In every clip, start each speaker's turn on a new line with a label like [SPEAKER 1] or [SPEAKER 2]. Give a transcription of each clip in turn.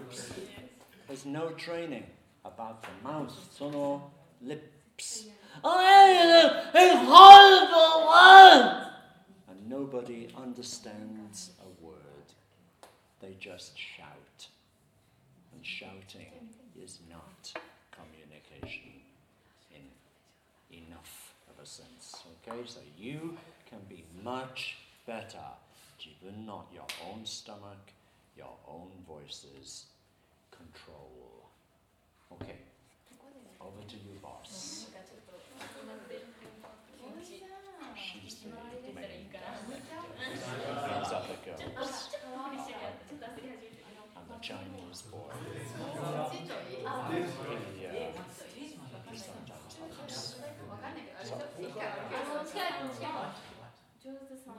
[SPEAKER 1] groups. There's no training about the mouth, sono, lips. Horrible! And nobody understands a word. They just shout. And shouting is not communication in enough of a sense. Okay, so you can be much better. Even not your own stomach, your own voices, control. Okay, over to you, boss. She's the main These other girls. And the Chinese boy. He, uh, he sometimes helps. So,
[SPEAKER 2] 上手さん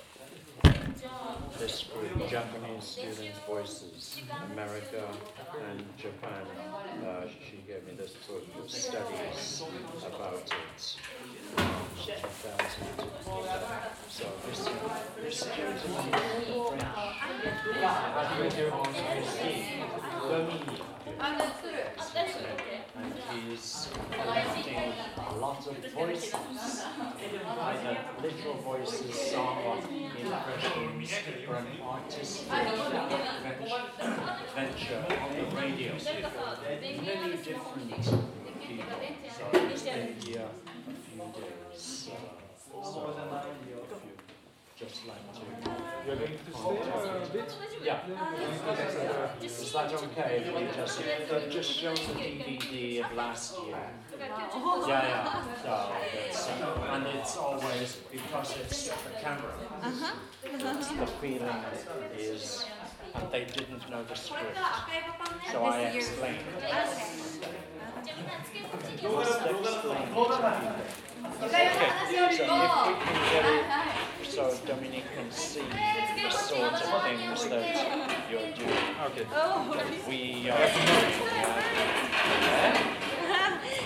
[SPEAKER 1] this group, Japanese Students' Voices, America and Japan. Uh, she gave me this book of studies about it. 2000. So this is French. And he's collecting a lot of voices, either literal voices, song, or impressions from artists, venture on the radio. Many different people. So it's here a few days. Uh, so if you just like to.
[SPEAKER 3] You're going to stay uh, a bit?
[SPEAKER 1] Yeah. Is that okay if we just, they've just shown the DVD of last year? Yeah, yeah. So it's, uh, and it's always because it's the camera. The feeling is, and they didn't know the script, so I explained. Must. Okay, so if we can get it, so Dominique can see the sort of things that you're doing.
[SPEAKER 3] Okay.
[SPEAKER 1] We are.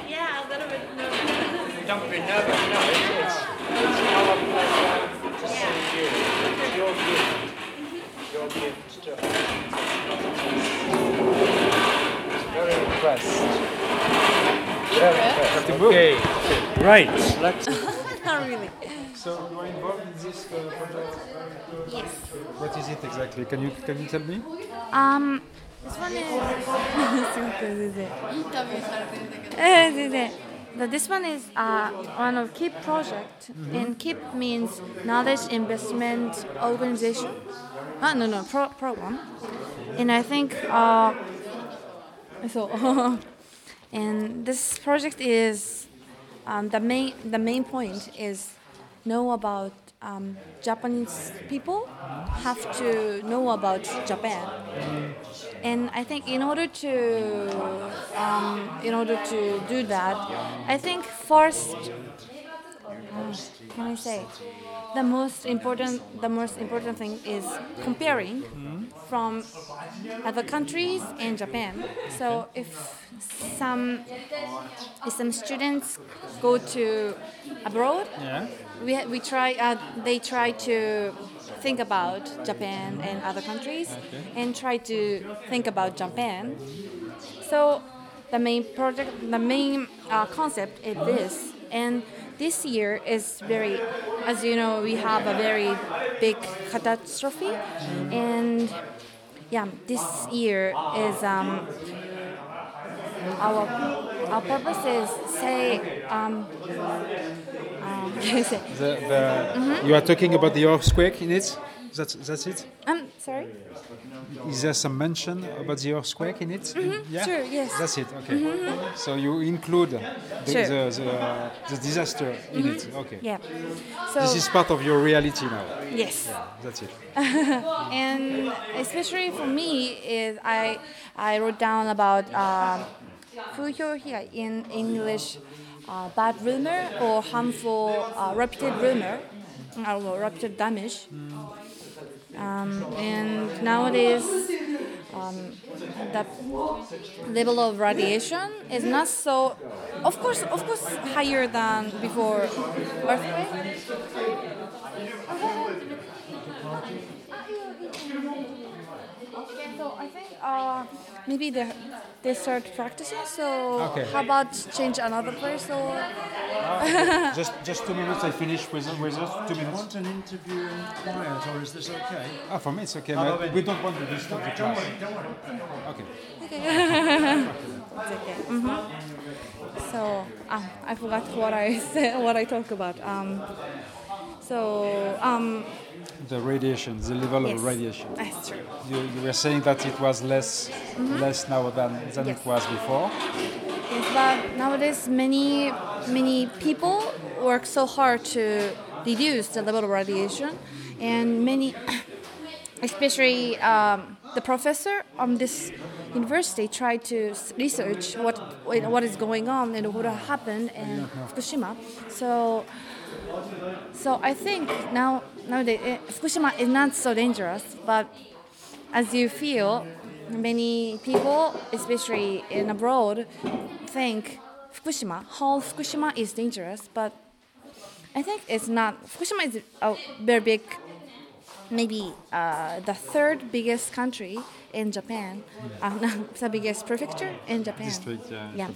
[SPEAKER 2] Yeah, a little bit nervous.
[SPEAKER 1] Don't be nervous, no, it's, it's, it's our pleasure to see you. It's your gift, your gift to us. Very impressed. Very impressed.
[SPEAKER 3] Okay.
[SPEAKER 1] Right, let's.
[SPEAKER 4] not really.
[SPEAKER 3] So you are involved in this uh, project?
[SPEAKER 4] Yes.
[SPEAKER 3] What is it exactly? Can you can you tell me?
[SPEAKER 4] Um, this one is. this one is uh, one of KEEP project, mm -hmm. and KEEP means Knowledge Investment Organization. Ah, no, no, pro program. And I think uh, so. and this project is um, the main the main point is know about um, Japanese people have to know about Japan. And I think in order to um, in order to do that, I think first, uh, can I say, the most important the most important thing is comparing from other countries and Japan. So if some if some students go to abroad,
[SPEAKER 3] Yeah.
[SPEAKER 4] we, we try uh, they try to think about Japan and other countries and try to think about Japan. So the main project, the main uh, concept is this, and this year is very, as you know, we have a very big catastrophe, and yeah, this year is um, our our purpose is say um, um,
[SPEAKER 3] The, the, You are talking about the earthquake in it? That's, that's it?
[SPEAKER 4] um Sorry.
[SPEAKER 3] Is there some mention about the earthquake in it? Yeah.
[SPEAKER 4] Sure. Yes.
[SPEAKER 3] That's it. Okay. So you include the
[SPEAKER 4] Sure.
[SPEAKER 3] the, the, uh, the disaster in it. Okay.
[SPEAKER 4] Yeah. So
[SPEAKER 3] This is part of your reality now.
[SPEAKER 4] yes.
[SPEAKER 3] That's it.
[SPEAKER 4] and especially for me is I I wrote down about um, in English, uh, bad rumor or harmful uh, repeated rumor, uh, or repeated damage. Um, and nowadays, um, the level of radiation is not so, of course, of course, higher than before earthquake. So I think uh, maybe they they start practicing. So
[SPEAKER 3] Okay.
[SPEAKER 4] how about change another place or
[SPEAKER 3] just just two minutes. I finish with with us. Two minutes.
[SPEAKER 1] Want an interview in quiet, or is this okay?
[SPEAKER 3] Ah, for me it's okay. We don't want to disturb the class. Don't worry. Don't worry. Okay. Okay.
[SPEAKER 4] it's okay. hmm So ah, I forgot what I said, what I talked about. Um, so um,
[SPEAKER 3] The radiation, the level
[SPEAKER 4] yes,
[SPEAKER 3] of radiation.
[SPEAKER 4] That's true.
[SPEAKER 3] You, you were saying that it was less less now than than
[SPEAKER 4] Yes.
[SPEAKER 3] it was before.
[SPEAKER 4] Yes, but nowadays many many people work so hard to reduce the level of radiation, and many, especially um, the professor on this university, try to research what what is going on and what happened in Fukushima. So. So I think now nowadays eh, Fukushima is not so dangerous, but as you feel, many people, especially in abroad, think Fukushima, whole Fukushima is dangerous, but I think it's not. Fukushima is a very big, maybe uh, the third biggest country in Japan, uh, no, the biggest prefecture in Japan.
[SPEAKER 3] District, yeah.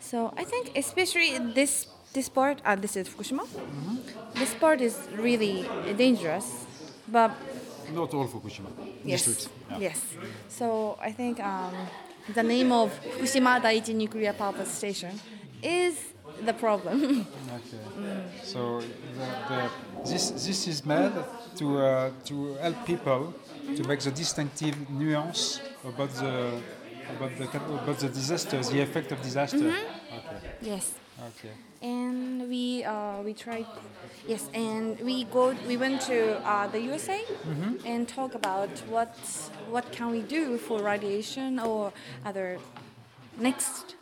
[SPEAKER 4] So I think especially this this part, uh, this is Fukushima. This part is really dangerous, but
[SPEAKER 3] Not all Fukushima
[SPEAKER 4] yes,
[SPEAKER 3] districts. Yeah.
[SPEAKER 4] yes. So I think um, the name of Fukushima Daiichi Nuclear Power Station is the problem.
[SPEAKER 3] Okay. So the, the, this this is made to uh, to help people to make the distinctive nuance about the about the about the disaster, the effect of disaster. Okay.
[SPEAKER 4] yes.
[SPEAKER 3] Okay.
[SPEAKER 4] And we uh, we tried, yes, and we go we went to uh, the USA and talk about what what can we do for radiation or other next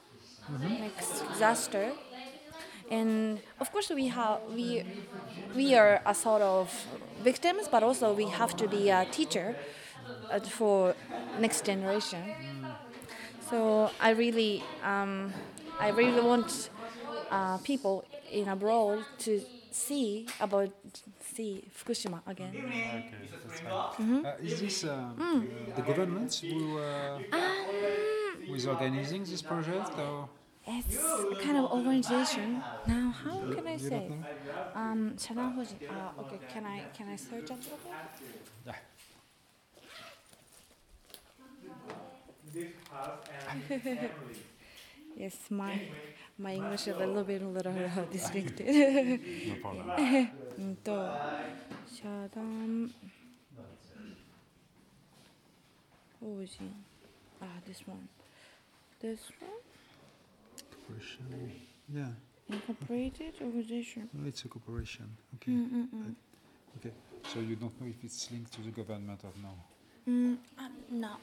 [SPEAKER 4] next disaster. And of course, we have we we are a sort of victims, but also we have to be a teacher uh, for next generation. So I really, um, I really want uh, people in abroad to see about see Fukushima again.
[SPEAKER 3] Okay. That's fine. Uh, is this uh, the government who uh, who is organizing this project or?
[SPEAKER 4] It's a kind of organization. Now, how can I say? Um, Uh, okay, can I can I search up for that?
[SPEAKER 3] Yeah.
[SPEAKER 4] Yes, my my English is a little bit a little uh, distracted.
[SPEAKER 3] No problem.
[SPEAKER 4] うんと、遮断法人。Ah, this one. This one?
[SPEAKER 3] Corporation. Yeah,
[SPEAKER 4] Incorporated organization.
[SPEAKER 3] no, it's a corporation. Okay.
[SPEAKER 4] Mm-mm-mm.
[SPEAKER 3] Okay. So you don't know if it's linked to the government or no?
[SPEAKER 4] Mm, uh, no.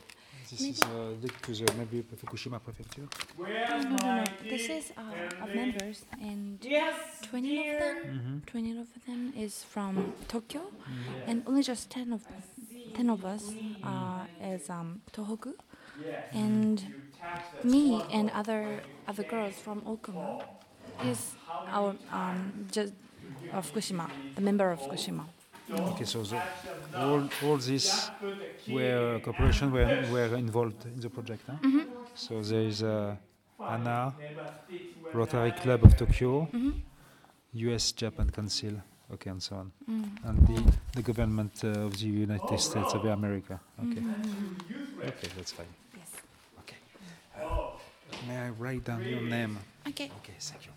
[SPEAKER 3] This
[SPEAKER 4] Maybe-
[SPEAKER 3] is uh, linked to the maybe Fukushima prefecture.
[SPEAKER 4] No, no, no. This is uh, of members, and 20 of them, 20 of them is from Tokyo, and only just 10 of 10 of us uh, is um, Tohoku, and me and other other girls from Okuma is our um, just of Fukushima, the member of Fukushima.
[SPEAKER 3] Okay, so the, all all these were corporation were, were involved in the project. Huh? So there is uh, ANA, Rotary Club of Tokyo, U.S. Japan Council, okay, and so on, and the, the government uh, of the United States of America. Okay, okay, that's fine.
[SPEAKER 4] Yes.
[SPEAKER 3] Okay, uh, may I write down your name?
[SPEAKER 4] Okay.
[SPEAKER 3] Okay, thank you.